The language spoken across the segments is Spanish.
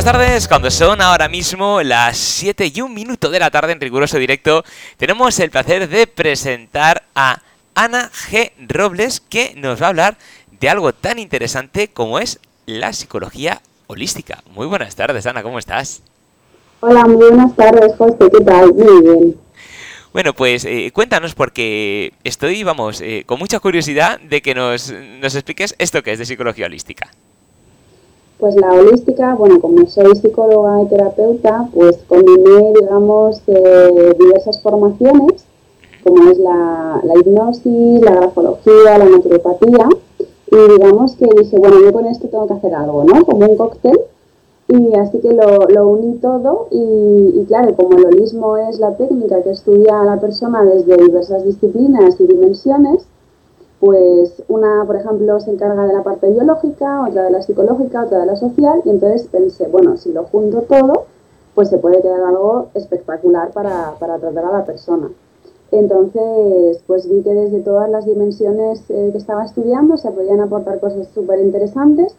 Buenas tardes, cuando son ahora mismo las 7 y un minuto de la tarde en riguroso directo, tenemos el placer de presentar a Ana G. Robles, que nos va a hablar de algo tan interesante como es la psicología holística. Muy buenas tardes, Ana, ¿cómo estás? Hola, muy buenas tardes, José, ¿qué tal? Muy bien. Bueno, pues eh, cuéntanos porque estoy, vamos, eh, con mucha curiosidad de que nos, nos expliques esto que es de psicología holística. Pues la holística, bueno, como soy psicóloga y terapeuta, pues combiné, digamos, eh, diversas formaciones, como es la, la, hipnosis, la grafología, la naturopatía, y digamos que dije, bueno, yo con esto tengo que hacer algo, ¿no? Como un cóctel, y así que lo, lo uní todo, y, y claro, como el holismo es la técnica que estudia a la persona desde diversas disciplinas y dimensiones, pues una, por ejemplo, se encarga de la parte biológica, otra de la psicológica, otra de la social, y entonces pensé, bueno, si lo junto todo, pues se puede quedar algo espectacular para, para tratar a la persona. Entonces, pues vi que desde todas las dimensiones eh, que estaba estudiando se podían aportar cosas súper interesantes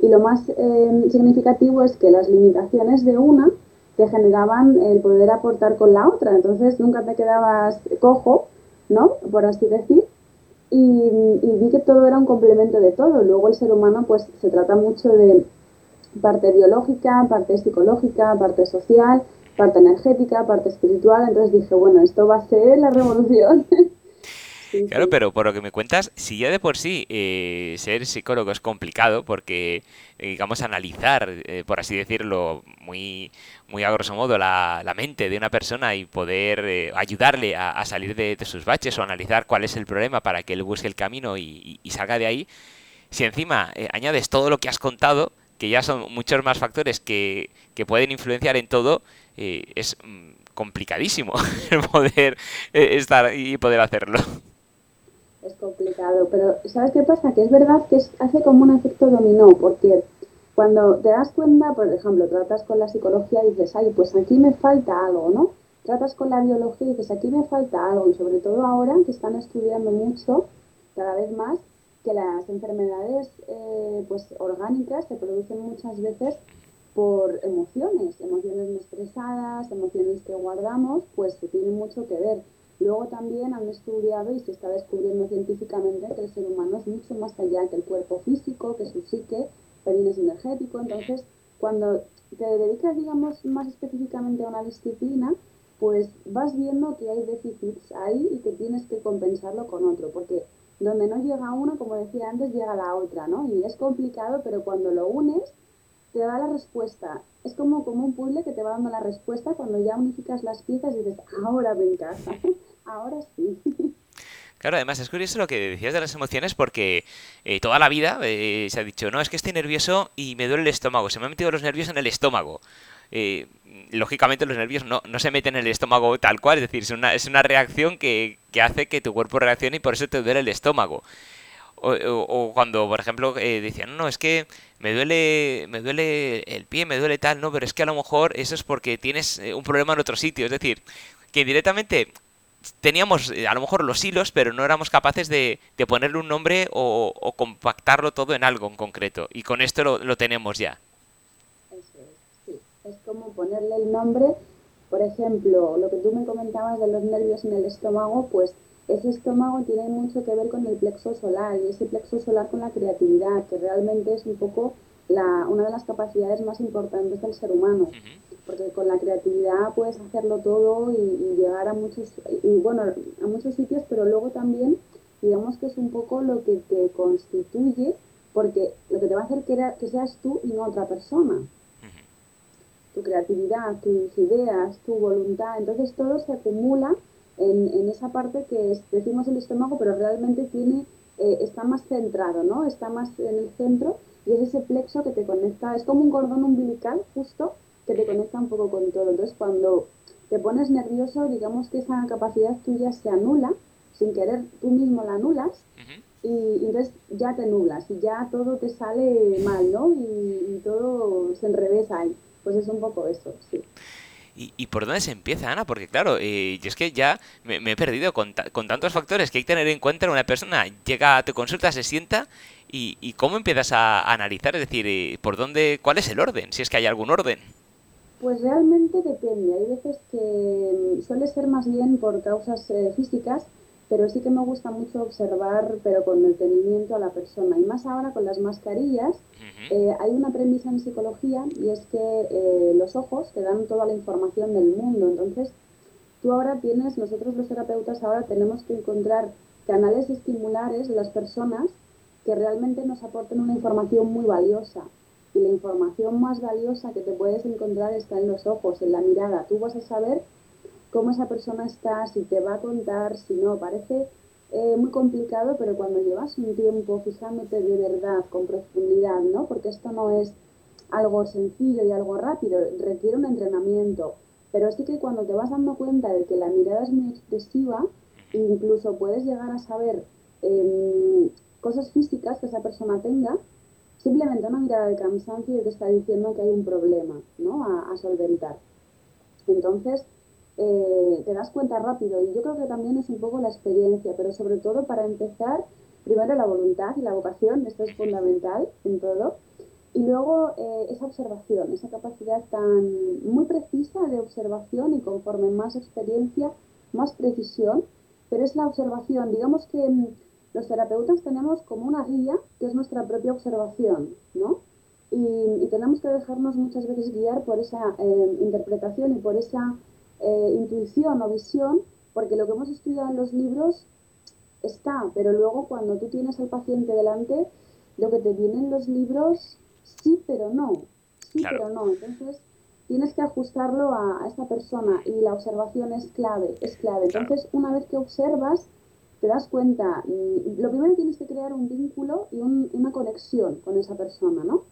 y lo más eh, significativo es que las limitaciones de una te generaban el poder aportar con la otra, entonces nunca te quedabas cojo, ¿no? Por así decir, y, vi que todo era un complemento de todo. Luego el ser humano pues se trata mucho de parte biológica, parte psicológica, parte social, parte energética, parte espiritual. Entonces dije, bueno, esto va a ser la revolución. Claro, pero por lo que me cuentas, si ya de por sí eh, ser psicólogo es complicado, porque, eh, digamos, analizar, eh, por así decirlo, muy, muy a grosso modo, la, la mente de una persona y poder ayudarle a, salir de, sus baches o analizar cuál es el problema para que él busque el camino y, salga de ahí, si encima añades todo lo que has contado, que ya son muchos más factores que, que pueden influenciar en todo, es mm, complicadísimo poder estar y poder hacerlo es complicado, pero ¿sabes qué pasa? Que es verdad que hace como un efecto dominó, porque cuando te das cuenta, por ejemplo, tratas con la psicología y dices, ay, pues aquí me falta algo, ¿no? Tratas con la biología y dices, aquí me falta algo, y sobre todo ahora que están estudiando mucho, cada vez más, que las enfermedades eh, pues orgánicas se producen muchas veces por emociones, emociones no emociones que guardamos, pues se tiene mucho que ver. Luego también han estudiado y se está descubriendo científicamente que el ser humano es mucho más allá que el cuerpo físico, que su psique, también es energético. Entonces, cuando te dedicas, digamos, más específicamente a una disciplina, pues vas viendo que hay déficits ahí y que tienes que compensarlo con otro, porque donde no llega una, como decía antes, llega la otra, ¿no? Y es complicado, pero cuando lo unes, te da la respuesta. Es como, como un puzzle que te va dando la respuesta cuando ya unificas las piezas y dices, ahora me encaja, ahora sí. Claro, además es curioso lo que decías de las emociones porque eh, toda la vida eh, se ha dicho, no, es que estoy nervioso y me duele el estómago, se me han metido los nervios en el estómago. Eh, lógicamente los nervios no, no, se meten en el estómago tal cual, es decir, es una, es una reacción que, que hace que tu cuerpo reaccione y por eso te duele el estómago. O, cuando, por ejemplo, eh, decían, no, es que me duele, me duele el pie, me duele tal, no, pero es que a lo mejor eso es porque tienes eh, un problema en otro sitio. Es decir, que directamente teníamos eh, a lo mejor los hilos, pero no éramos capaces de, ponerle un nombre o, compactarlo todo en algo en concreto. Y con esto lo, lo tenemos ya. Eso es, sí. Es como ponerle el nombre, por ejemplo, lo que tú me comentabas de los nervios en el estómago, pues ese estómago tiene mucho que ver con el plexo solar y ese plexo solar con la creatividad, que realmente es un poco la, una de las capacidades más importantes del ser humano. Porque con la creatividad puedes hacerlo todo y, llegar a muchos, y bueno, a muchos sitios, pero luego también, digamos que es un poco lo que te constituye, porque lo que te va a hacer que, que seas tú y no otra persona. Tu creatividad, tus ideas, tu voluntad, entonces todo se acumula en, en esa parte que decimos el estómago, pero realmente tiene, eh, está más centrado, ¿no? Está más en el centro y es ese plexo que te conecta, es como un cordón umbilical justo que te conecta un poco con todo. Entonces cuando te pones nervioso, digamos que esa capacidad tuya se anula, sin querer tú mismo la anulas, y, entonces ya te nublas y ya todo te sale mal, ¿no? Y, y todo se enrevesa ahí. Pues es un poco eso, sí. ¿Y, por dónde se empieza, Ana? Porque claro, eh, es que ya me, he perdido con, con, tantos factores que hay que tener en cuenta. Una persona llega a tu consulta, se sienta y, y cómo empiezas a, analizar, es decir, eh, por dónde, cuál es el orden, si es que hay algún orden. Pues realmente depende. Hay veces que mm, suele ser más bien por causas eh, físicas pero sí que me gusta mucho observar, pero con detenimiento a la persona. Y más ahora con las mascarillas, eh, hay una premisa en psicología y es que eh, los ojos te dan toda la información del mundo. Entonces, tú ahora tienes, nosotros los terapeutas ahora tenemos que encontrar canales estimulares de las personas que realmente nos aporten una información muy valiosa. Y la información más valiosa que te puedes encontrar está en los ojos, en la mirada. Tú vas a saber cómo esa persona está, si te va a contar, si no. Parece eh, muy complicado, pero cuando llevas un tiempo fijándote de verdad, con profundidad, ¿no? Porque esto no es algo sencillo y algo rápido, requiere un entrenamiento. Pero sí que cuando te vas dando cuenta de que la mirada es muy expresiva, incluso puedes llegar a saber em, cosas físicas que esa persona tenga, simplemente una mirada de cansancio te está diciendo que hay un problema ¿no? a, a solventar. Entonces, eh, te das cuenta rápido. Y yo creo que también es un poco la experiencia, pero sobre todo para empezar, primero la voluntad y la vocación, esto es fundamental en todo, y luego eh, esa observación, esa capacidad tan muy precisa de observación y conforme más experiencia, más precisión, pero es la observación, digamos que mm, los terapeutas tenemos como una guía que es nuestra propia observación, ¿no? Y, tenemos que dejarnos muchas veces guiar por esa eh, interpretación y por esa eh, intuición o visión, porque lo que hemos estudiado en los libros está, pero luego cuando tú tienes al paciente delante, lo que te viene en los libros, sí, pero no, sí, pero no. Entonces, tienes que ajustarlo a, esta persona y la observación es clave, es clave. Entonces, una vez que observas, te das cuenta, mm, lo primero tienes que crear un vínculo y una conexión con esa persona, ¿no?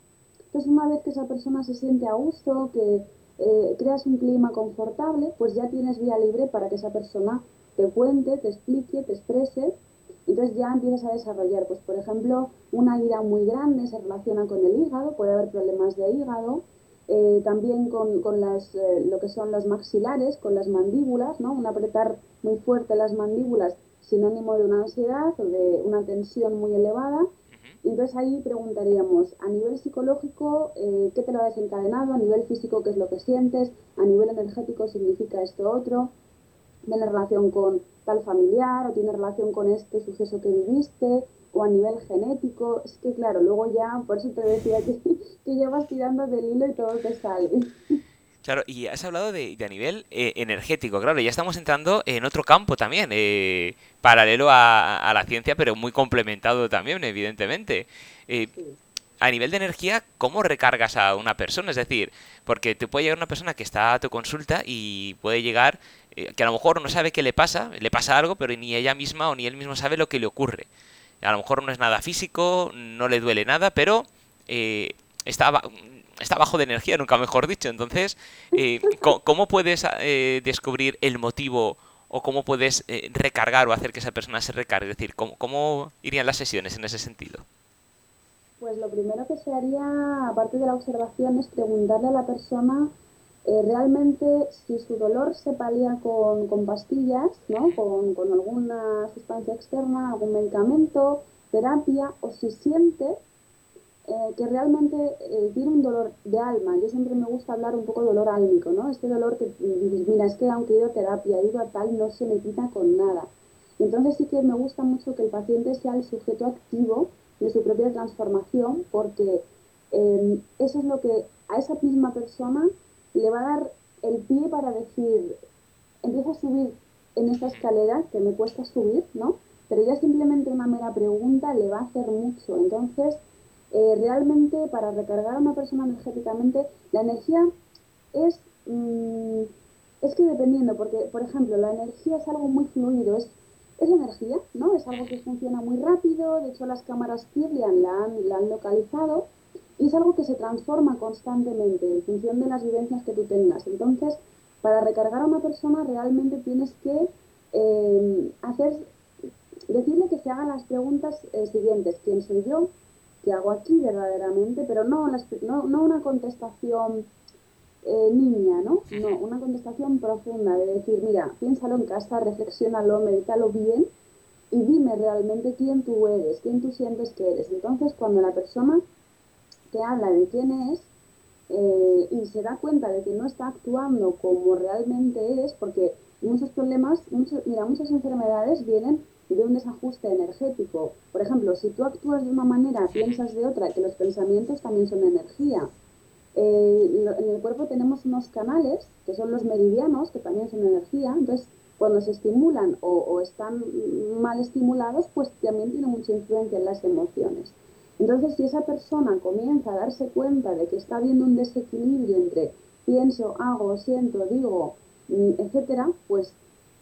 Entonces, una vez que esa persona se siente a gusto, que eh, creas un clima confortable, pues ya tienes vía libre para que esa persona te cuente, te explique, te exprese. Entonces ya empiezas a desarrollar, pues por ejemplo, una ira muy grande se relaciona con el hígado, puede haber problemas de hígado, eh, también con, con las, eh, lo que son los maxilares, con las mandíbulas, ¿no? Un apretar muy fuerte las mandíbulas, sinónimo de una ansiedad o de una tensión muy elevada. Entonces ahí preguntaríamos, a nivel psicológico, eh, ¿qué te lo ha desencadenado? A nivel físico, ¿qué es lo que sientes? A nivel energético, ¿significa esto otro? ¿Tiene relación con tal familiar o tiene relación con este suceso que viviste? ¿O a nivel genético? Es que claro, luego ya, por eso te decía que, que ya vas tirando del hilo y todo te sale. Claro, y has hablado de, a nivel eh, energético, claro, ya estamos entrando en otro campo también, eh, paralelo a, la ciencia, pero muy complementado también, evidentemente. Eh, a nivel de energía, ¿cómo recargas a una persona? Es decir, porque te puede llegar una persona que está a tu consulta y puede llegar que a lo mejor no sabe qué le pasa, le pasa algo, pero ni ella misma o ni él mismo sabe lo que le ocurre. A lo mejor no es nada físico, no le duele nada, pero está está bajo de energía, nunca mejor dicho. Entonces, eh, ¿cómo, puedes eh, descubrir el motivo o cómo puedes eh, recargar o hacer que esa persona se recargue? Es decir, ¿cómo, irían las sesiones en ese sentido? Pues lo primero que se haría, aparte de la observación, es preguntarle a la persona realmente si su dolor se palía con, con pastillas, ¿no? Con, alguna sustancia externa, algún medicamento, terapia, o si siente eh, que realmente eh, tiene un dolor de alma. Yo siempre me gusta hablar un poco de dolor álmico, ¿no? Este dolor que mira, es que aunque he ido a terapia, he ido a tal, no se me quita con nada. Entonces sí que me gusta mucho que el paciente sea el sujeto activo de su propia transformación, porque em, eso es lo que a esa misma persona le va a dar el pie para decir, empieza a subir en esta escalera que me cuesta subir, ¿no? Pero ya simplemente una mera pregunta le va a hacer mucho. Entonces, eh, realmente para recargar a una persona energéticamente, la energía es, mm, es que dependiendo, porque por ejemplo la energía es algo muy fluido, es, es energía, ¿no? Es algo que funciona muy rápido, de hecho las cámaras Kirlian la han, localizado y es algo que se transforma constantemente en función de las vivencias que tú tengas. Entonces, para recargar a una persona realmente tienes que eh, hacer, decirle que se hagan las preguntas eh, siguientes. ¿Quién soy yo? ¿Qué hago aquí verdaderamente? Pero no, no, no una contestación eh, niña, ¿no? No, una contestación profunda de decir, mira, piénsalo en casa, reflexiónalo, medítalo bien y dime realmente quién tú eres, quién tú sientes que eres. Entonces, cuando la persona te habla de quién es eh, y se da cuenta de que no está actuando como realmente es, porque muchos problemas, muchos, mira, muchas enfermedades vienen de un desajuste energético. Por ejemplo, si tú actúas de una manera, piensas de otra, que los pensamientos también son energía. Eh, en el cuerpo tenemos unos canales, que son los meridianos, que también son energía. Entonces, cuando se estimulan o, están mal estimulados, pues también tiene mucha influencia en las emociones. Entonces, si esa persona comienza a darse cuenta de que está habiendo un desequilibrio entre pienso, hago, siento, digo, mm, etcétera, pues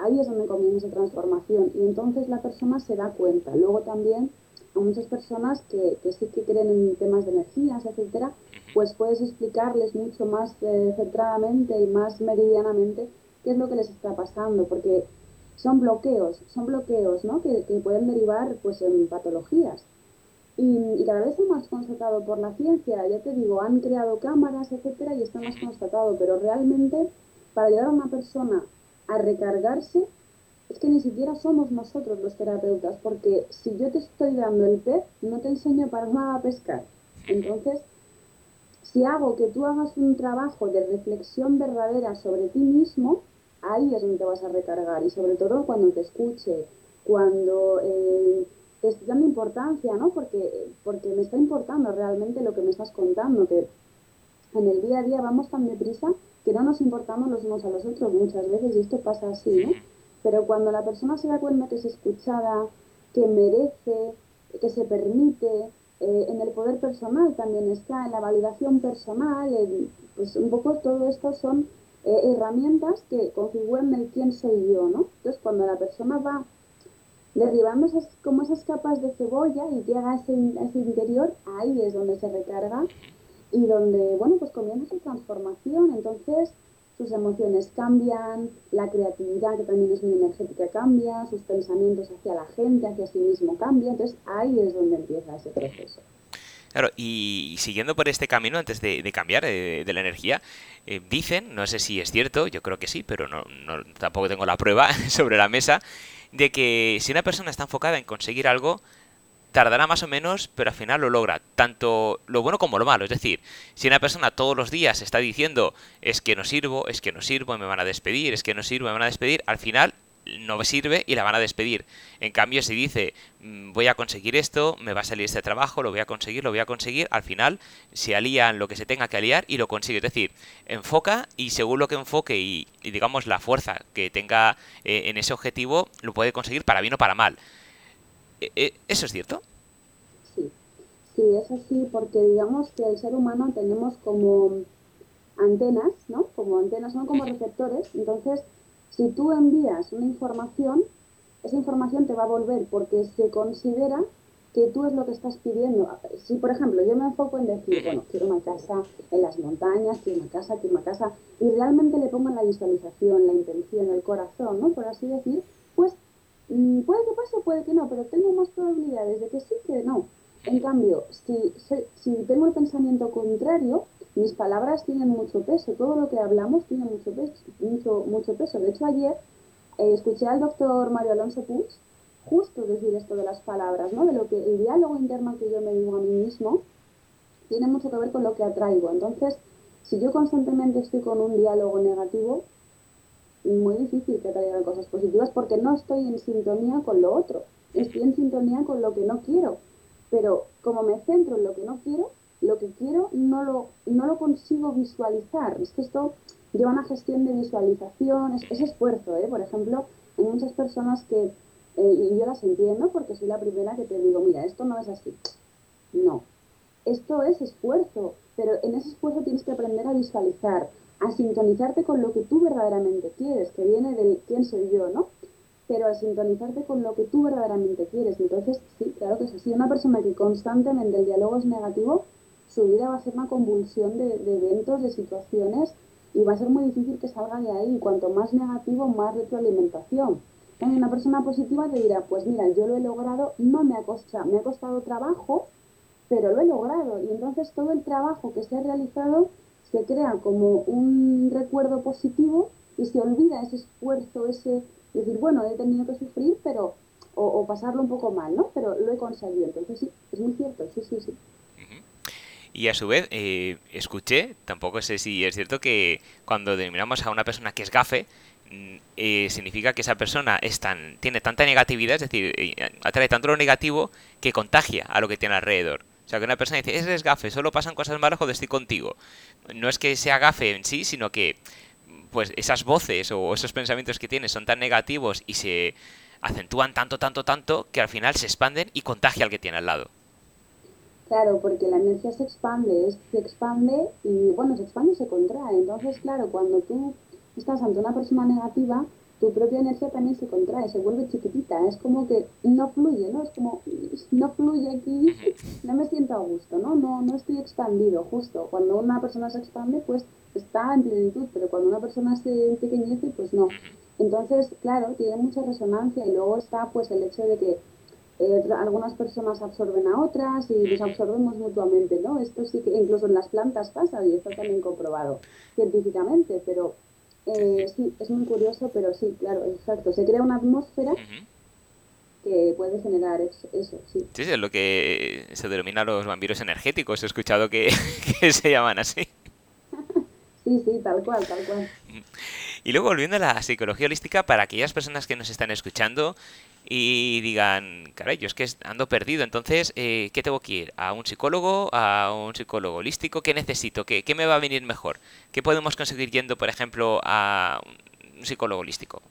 ahí es donde comienza esa transformación y entonces la persona se da cuenta. Luego también a muchas personas que, que sí que creen en temas de energías, etcétera, pues puedes explicarles mucho más eh, centradamente y más meridianamente qué es lo que les está pasando, porque son bloqueos, son bloqueos, ¿no? Que, que pueden derivar pues en patologías. Y, y, cada vez es más constatado por la ciencia, ya te digo, han creado cámaras, etcétera, y está más constatado, pero realmente para ayudar a una persona a recargarse, es que ni siquiera somos nosotros los terapeutas, porque si yo te estoy dando el pez, no te enseño para nada a pescar. Entonces, si hago que tú hagas un trabajo de reflexión verdadera sobre ti mismo, ahí es donde te vas a recargar. Y sobre todo cuando te escuche, cuando eh, te esté dando importancia, ¿no? Porque, porque me está importando realmente lo que me estás contando, que en el día a día vamos tan deprisa que no nos importamos los unos a los otros muchas veces y esto pasa así, ¿no? Pero cuando la persona se da cuenta que es escuchada, que merece, que se permite, eh, en el poder personal también está, en la validación personal, pues un poco todo esto son eh, herramientas que configuran el quién soy yo, ¿no? Entonces cuando la persona va derribando esas, como esas capas de cebolla y llega a ese, a ese interior, ahí es donde se recarga y donde, bueno, pues comienza su transformación, entonces sus emociones cambian, la creatividad, que también es muy energética, cambia, sus pensamientos hacia la gente, hacia sí mismo cambia, entonces ahí es donde empieza ese proceso. Claro, y siguiendo por este camino, antes de, cambiar eh, de la energía, eh, dicen, no sé si es cierto, yo creo que sí, pero no, no, tampoco tengo la prueba sobre la mesa, de que si una persona está enfocada en conseguir algo, tardará más o menos, pero al final lo logra, tanto lo bueno como lo malo. Es decir, si una persona todos los días está diciendo es que no sirvo, es que no sirvo, me van a despedir, es que no sirvo, me van a despedir, al final no sirve y la van a despedir. En cambio, si dice mm, voy a conseguir esto, me va a salir este trabajo, lo voy a conseguir, lo voy a conseguir, al final se alían lo que se tenga que aliar y lo consigue. Es decir, enfoca y según lo que enfoque y, digamos la fuerza que tenga eh, en ese objetivo, lo puede conseguir para bien o para mal. ¿E, e, ¿Eso es cierto? Sí, sí, es así porque digamos que el ser humano tenemos como antenas, ¿no? Como antenas, son como receptores. Entonces, si tú envías una información, esa información te va a volver porque se considera que tú es lo que estás pidiendo. Si, por ejemplo, yo me enfoco en decir, bueno, quiero una casa en las montañas, quiero una casa, quiero una casa, y realmente le pongo en la visualización, la intención, el corazón, ¿no? Por así decir, puede que pase, puede que no, pero tengo más probabilidades de que sí que no. En cambio, si, si tengo el pensamiento contrario, mis palabras tienen mucho peso, todo lo que hablamos tiene mucho peso. Mucho, mucho peso. De hecho, ayer eh, escuché al doctor Mario Alonso Puig justo decir esto de las palabras, ¿no? de lo que el diálogo interno que yo me digo a mí mismo tiene mucho que ver con lo que atraigo. Entonces, si yo constantemente estoy con un diálogo negativo, muy difícil que traigan cosas positivas porque no estoy en sintonía con lo otro, estoy en sintonía con lo que no quiero, pero como me centro en lo que no quiero, lo que quiero no lo, no lo consigo visualizar. Es que esto lleva una gestión de visualización, es, esfuerzo, ¿eh? Por ejemplo, hay muchas personas que, eh, y yo las entiendo porque soy la primera que te digo, mira, esto no es así. No, esto es esfuerzo, pero en ese esfuerzo tienes que aprender a visualizar, a sintonizarte con lo que tú verdaderamente quieres, que viene del quién soy yo, ¿no? Pero a sintonizarte con lo que tú verdaderamente quieres. Entonces, sí, claro que es así. Una persona que constantemente el diálogo es negativo, su vida va a ser una convulsión de, eventos, de situaciones, y va a ser muy difícil que salga de ahí. Cuanto más negativo, más retroalimentación. Entonces, una persona positiva te dirá, pues mira, yo lo he logrado, no me ha costado, me ha costado trabajo, pero lo he logrado. Y entonces todo el trabajo que se ha realizado se crea como un recuerdo positivo y se olvida ese esfuerzo, ese decir, bueno, he tenido que sufrir, pero o, pasarlo un poco mal, ¿no? Pero lo he conseguido. Entonces sí, es muy cierto, sí, sí, sí. Y a su vez, eh, escuché, tampoco sé si es cierto que cuando denominamos a una persona que es gafe, mm, eh, significa que esa persona es tan, tiene tanta negatividad, es decir, eh, atrae tanto lo negativo que contagia a lo que tiene alrededor. O sea, que una persona dice, ese es gafe, solo pasan cosas malas cuando estoy contigo. No es que sea gafe en sí, sino que pues esas voces o esos pensamientos que tiene son tan negativos y se acentúan tanto, tanto, tanto que al final se expanden y contagia al que tiene al lado. Claro, porque la energía se expande, se expande y bueno, se expande y se contrae. Entonces, claro, cuando tú estás ante una persona negativa, tu propia energía también se contrae, se vuelve chiquitita. Es como que no fluye, ¿no? Es como, no fluye aquí, no me siento a gusto, ¿no? No, no estoy expandido, justo. Cuando una persona se expande, pues está en plenitud, pero cuando una persona se pequeñece, pues no. Entonces, claro, tiene mucha resonancia y luego está pues el hecho de que eh, algunas personas absorben a otras y nos absorbemos mutuamente, ¿no? Esto sí que incluso en las plantas pasa y está también comprobado científicamente, pero eh, sí, es muy curioso, pero sí, claro, exacto. Se crea una atmósfera que puede generar eso, sí. Sí, es lo que se denomina los vampiros energéticos. He escuchado que, que se llaman así. sí, sí, tal cual, tal cual. Y luego volviendo a la psicología holística, para aquellas personas que nos están escuchando y digan, caray, yo es que ando perdido, entonces, eh, ¿qué tengo que ir? ¿A un psicólogo? ¿A un psicólogo holístico? ¿Qué necesito? ¿Qué, ¿Qué me va a venir mejor? ¿Qué podemos conseguir yendo, por ejemplo, a un psicólogo holístico?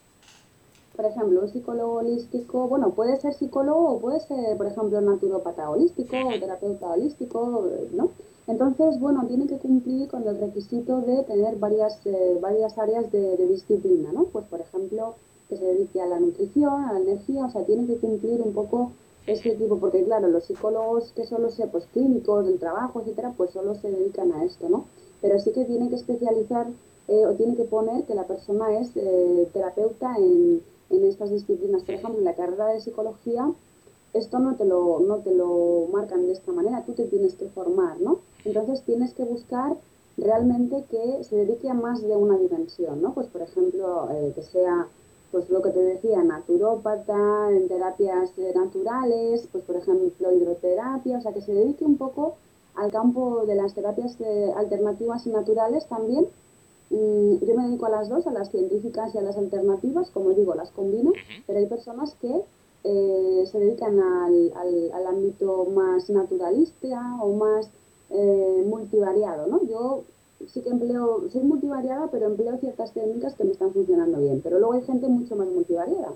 Por ejemplo, un psicólogo holístico, bueno, puede ser psicólogo o puede ser, por ejemplo, naturopata holístico o terapeuta holístico, ¿no? Entonces, bueno, tiene que cumplir con el requisito de tener varias, eh, varias áreas de, de disciplina, ¿no? Pues, por ejemplo, que se dedique a la nutrición, a la energía, o sea, tiene que cumplir un poco ese tipo, porque claro, los psicólogos que solo sé, pues clínicos, del trabajo, etcétera, pues solo se dedican a esto, ¿no? Pero sí que tiene que especializar eh, o tiene que poner que la persona es eh, terapeuta en, en, estas disciplinas. Por ejemplo, en la carrera de psicología, esto no te, lo, no te lo marcan de esta manera, tú te tienes que formar, ¿no? Entonces tienes que buscar realmente que se dedique a más de una dimensión, ¿no? Pues por ejemplo, eh, que sea pues lo que te decía, naturópata, en terapias eh, naturales, pues por ejemplo hidroterapia, o sea, que se dedique un poco al campo de las terapias eh, alternativas y naturales también. Yo me dedico a las dos, a las científicas y a las alternativas, como digo, las combino, pero hay personas que eh, se dedican al, al, ámbito más naturalista o más multivariado, ¿no? Yo sí que empleo, soy multivariada, pero empleo ciertas técnicas que me están funcionando bien. Pero luego hay gente mucho más multivariada.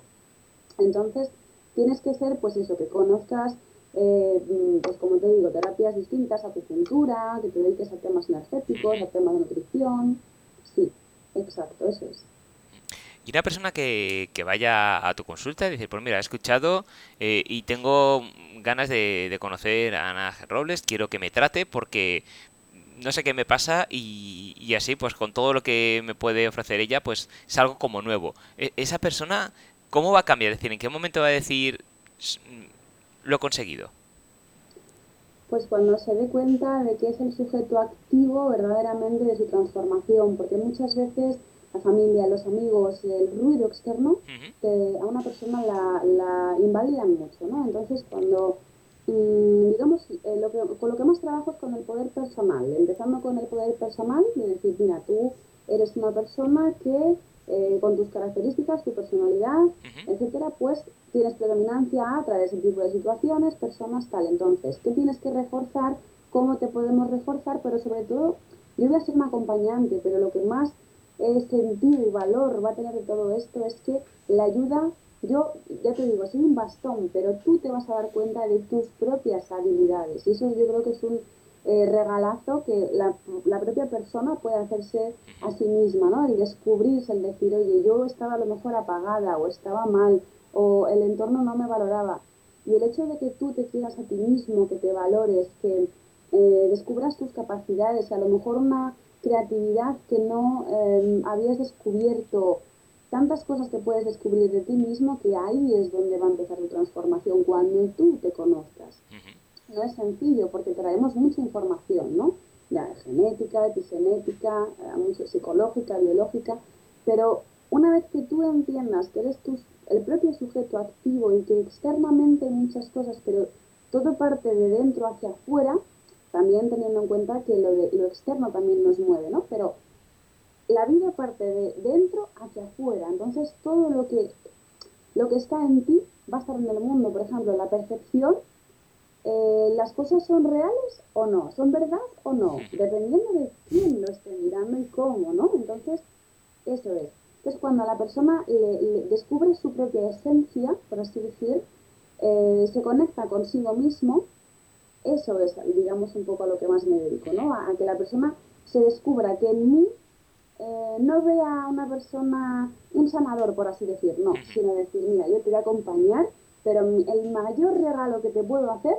Entonces, tienes que ser, pues eso, que conozcas, eh, pues como te digo, terapias distintas, a tu cintura, que te dediques a temas energéticos, a temas de nutrición. Sí, exacto, eso es. Y una persona que, que, vaya a tu consulta y dice, pues mira, he escuchado eh, y tengo ganas de, de, conocer a Ana Robles, quiero que me trate porque no sé qué me pasa y, así, pues con todo lo que me puede ofrecer ella, pues es algo como nuevo. E, esa persona, ¿cómo va a cambiar? Es decir, ¿en qué momento va a decir, mm, lo he conseguido? Pues cuando se dé cuenta de que es el sujeto activo verdaderamente de su transformación, porque muchas veces la familia, los amigos, el ruido externo, a una persona la, la invalidan mucho, ¿no? Entonces cuando Mm, digamos, eh, lo que, con lo que más trabajo es con el poder personal, empezando con el poder personal, de decir, mira, tú eres una persona que eh, con tus características, tu personalidad, etcétera, pues tienes predominancia a través de ese tipo de situaciones, personas, tal. Entonces, ¿qué tienes que reforzar? ¿Cómo te podemos reforzar? Pero sobre todo, yo voy a ser un acompañante, pero lo que más eh, sentido y valor va a tener de todo esto es que la ayuda yo, ya te digo, soy un bastón, pero tú te vas a dar cuenta de tus propias habilidades. Y eso yo creo que es un eh, regalazo que la, la, propia persona puede hacerse a sí misma, ¿no? El descubrirse, el decir, oye, yo estaba a lo mejor apagada o estaba mal o el entorno no me valoraba. Y el hecho de que tú te quieras a ti mismo, que te valores, que eh, descubras tus capacidades, a lo mejor una creatividad que no eh, habías descubierto tantas cosas que puedes descubrir de ti mismo que ahí es donde va a empezar tu transformación, cuando tú te conozcas. No es sencillo porque traemos mucha información, ¿no? ya, genética, epigenética, mucho psicológica, biológica, pero una vez que tú entiendas que eres tú el propio sujeto activo y que externamente hay muchas cosas, pero todo parte de dentro hacia afuera, también teniendo en cuenta que lo, de, lo externo también nos mueve, ¿no? Pero la vida parte de dentro hacia afuera, entonces todo lo que, lo que está en ti va a estar en el mundo, por ejemplo, la percepción, eh, las cosas son reales o no, son verdad o no, dependiendo de quién lo esté mirando y cómo, ¿no? Entonces, eso es. Entonces, cuando la persona descubre su propia esencia, por así decir, eh, se conecta consigo mismo, eso es, digamos, un poco a lo que más me dedico, ¿no? A, que la persona se descubra que en mí eh, no vea a una persona un sanador, por así decir, no, sino decir, mira, yo te voy a acompañar, pero el mayor regalo que te puedo hacer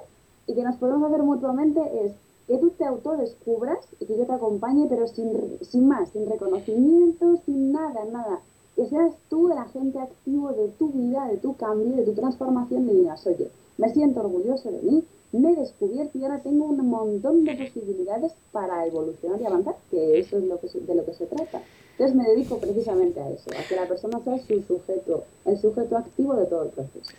y que nos podemos hacer mutuamente es que tú te autodescubras y que yo te acompañe, pero sin, sin más, sin reconocimiento, sin nada, nada. Que seas tú el agente activo de tu vida, de tu cambio, de tu transformación y digas, oye, me siento orgulloso de mí, me he descubierto y ahora tengo un montón de posibilidades para evolucionar y avanzar, que eso es lo que, de lo que se trata. Entonces me dedico precisamente a eso, a que la persona sea su sujeto, el sujeto activo de todo el proceso.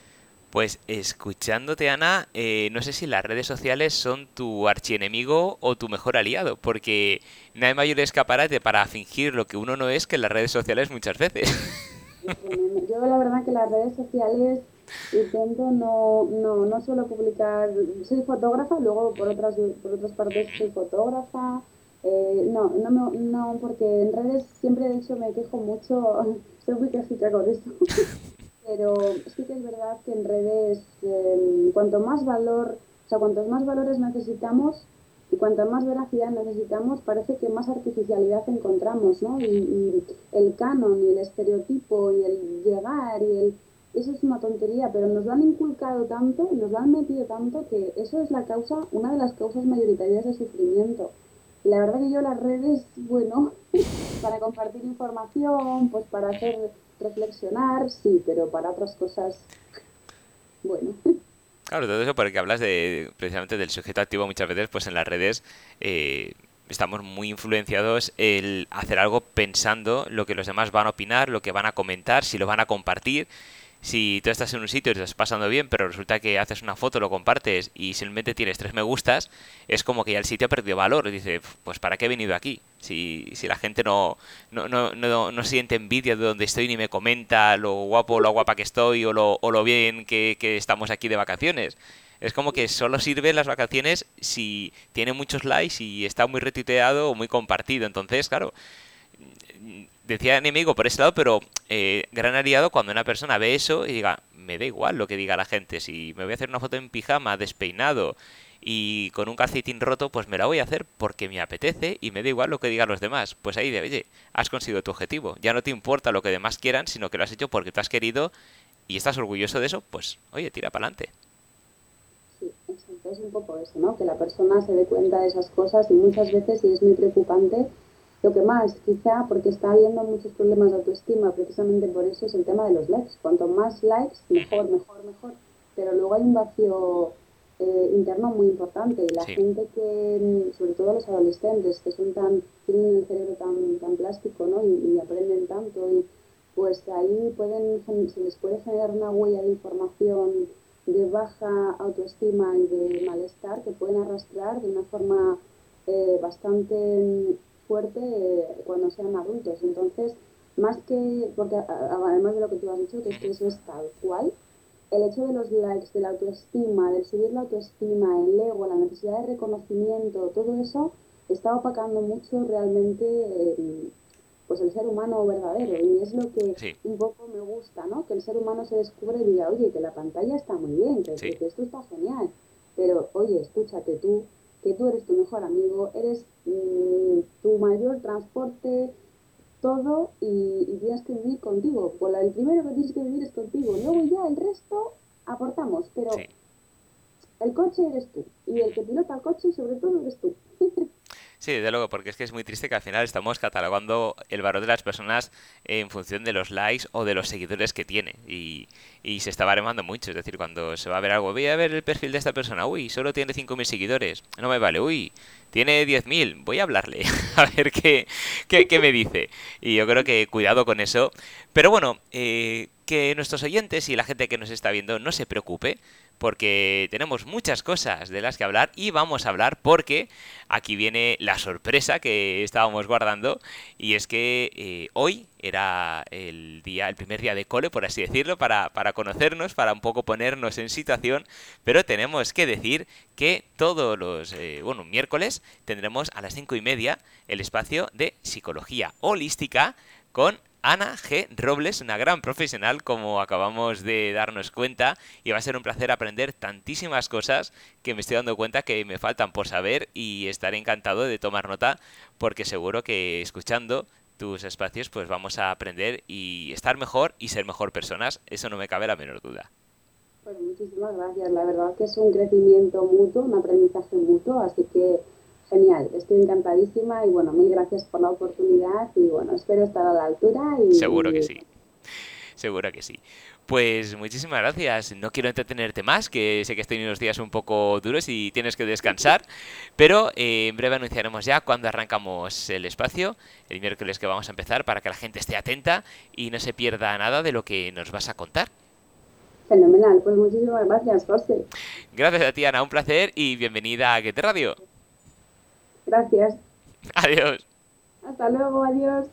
Pues escuchándote, Ana, eh, no sé si las redes sociales son tu archienemigo o tu mejor aliado, porque no hay mayor escaparate para fingir lo que uno no es que en las redes sociales muchas veces. Yo la verdad que las redes sociales intento no, no, no suelo publicar, soy fotógrafa, luego por otras, por otras partes soy fotógrafa, eh, no, no, no, porque en redes siempre de hecho me quejo mucho, soy muy quejica con eso. pero sí que es verdad que en redes, em, cuanto más valor, o sea, cuantos más valores necesitamos y cuanto más veracidad necesitamos, parece que más artificialidad encontramos, ¿no? Y, el canon y el estereotipo y el llegar y el... Eso es una tontería, pero nos lo han inculcado tanto nos lo han metido tanto que eso es la causa, una de las causas mayoritarias de sufrimiento. La verdad que yo las redes, bueno, para compartir información, pues para hacer reflexionar, sí, pero para otras cosas, bueno. Claro, todo eso porque hablas de precisamente del sujeto activo muchas veces, pues en las redes eh, estamos muy influenciados el hacer algo pensando lo que los demás van a opinar, lo que van a comentar, si lo van a compartir si tú estás en un sitio y te estás pasando bien, pero resulta que haces una foto, lo compartes y simplemente tienes tres me gustas, es como que ya el sitio ha perdido valor. Dice, pues ¿para qué he venido aquí? Si, si la gente no, no, no, no, no siente envidia de donde estoy ni me comenta lo guapo o lo guapa que estoy o lo, o lo bien que, que estamos aquí de vacaciones. Es como que solo sirven las vacaciones si tiene muchos likes y está muy retuiteado o muy compartido. Entonces, claro, decía enemigo por ese lado, pero eh, gran aliado cuando una persona ve eso y diga, me da igual lo que diga la gente, si me voy a hacer una foto en pijama, despeinado y con un calcetín roto, pues me la voy a hacer porque me apetece y me da igual lo que digan los demás. Pues ahí de, oye, has conseguido tu objetivo, ya no te importa lo que demás quieran, sino que lo has hecho porque tú has querido y estás orgulloso de eso, pues oye, tira para adelante. Sí, es un poco eso, ¿no? Que la persona se dé cuenta de esas cosas y muchas veces, y es muy preocupante, lo que más, quizá porque está habiendo muchos problemas de autoestima, precisamente por eso es el tema de los likes. Cuanto más likes, mejor, mejor, mejor. Pero luego hay un vacío eh, interno muy importante y la gente que, sobre todo los adolescentes, que son tan, tienen el cerebro tan, tan plástico ¿no? y, aprenden tanto, y pues ahí pueden, se les puede generar una huella de información de baja autoestima y de malestar que pueden arrastrar de una forma eh, bastante fuerte eh, cuando sean adultos. Entonces, más que, porque además de lo que tú has dicho, que, es que eso es tal cual, el hecho de los likes, de la autoestima, del subir la autoestima, el ego, la necesidad de reconocimiento, todo eso está opacando mucho realmente eh, pues el ser humano verdadero y es lo que un poco me gusta, ¿no? Que el ser humano se descubre y diga, oye, que la pantalla está muy bien, que, que esto está genial, pero oye, escúchate tú, que tú eres tu mejor amigo, eres mm, tu mayor transporte, todo, y, tienes que vivir contigo. Pues el primero que tienes que vivir es contigo. Luego ya el resto aportamos, pero el coche eres tú. Y el que pilota el coche, sobre todo, eres tú. Sí, desde luego, porque es que es muy triste que al final estamos catalogando el valor de las personas en función de los likes o de los seguidores que tiene. Y, y se está baremando mucho. Es decir, cuando se va a ver algo, voy a ver el perfil de esta persona. Uy, solo tiene 5.000 seguidores. No me vale. Uy, tiene 10.000. Voy a hablarle. a ver qué, qué, qué, me dice. Y yo creo que cuidado con eso. Pero bueno, eh, que nuestros oyentes y la gente que nos está viendo no se preocupe porque tenemos muchas cosas de las que hablar y vamos a hablar porque aquí viene la sorpresa que estábamos guardando y es que eh, hoy era el día, el primer día de cole, por así decirlo, para, para conocernos, para un poco ponernos en situación, pero tenemos que decir que todos los, eh, miércoles tendremos a las cinco y media el espacio de psicología holística con Ana G. Robles, una gran profesional como acabamos de darnos cuenta y va a ser un placer aprender tantísimas cosas que me estoy dando cuenta que me faltan por saber y estaré encantado de tomar nota porque seguro que escuchando tus espacios pues vamos a aprender y estar mejor y ser mejor personas, eso no me cabe la menor duda. Pues muchísimas gracias, la verdad que es un crecimiento mutuo, un aprendizaje mutuo, así que Genial, estoy encantadísima y bueno, mil gracias por la oportunidad y bueno, espero estar a la altura. Y, Seguro que sí. Seguro que sí. Pues muchísimas gracias. No quiero entretenerte más, que sé que has tenido unos días un poco duros y tienes que descansar, pero eh, en breve anunciaremos ya cuando arrancamos el espacio, el miércoles que vamos a empezar, para que la gente esté atenta y no se pierda nada de lo que nos vas a contar. Fenomenal, pues muchísimas gracias, José. Gracias a ti, Ana, un placer y bienvenida a Guete Radio. Gracias. Adiós. Hasta luego, adiós.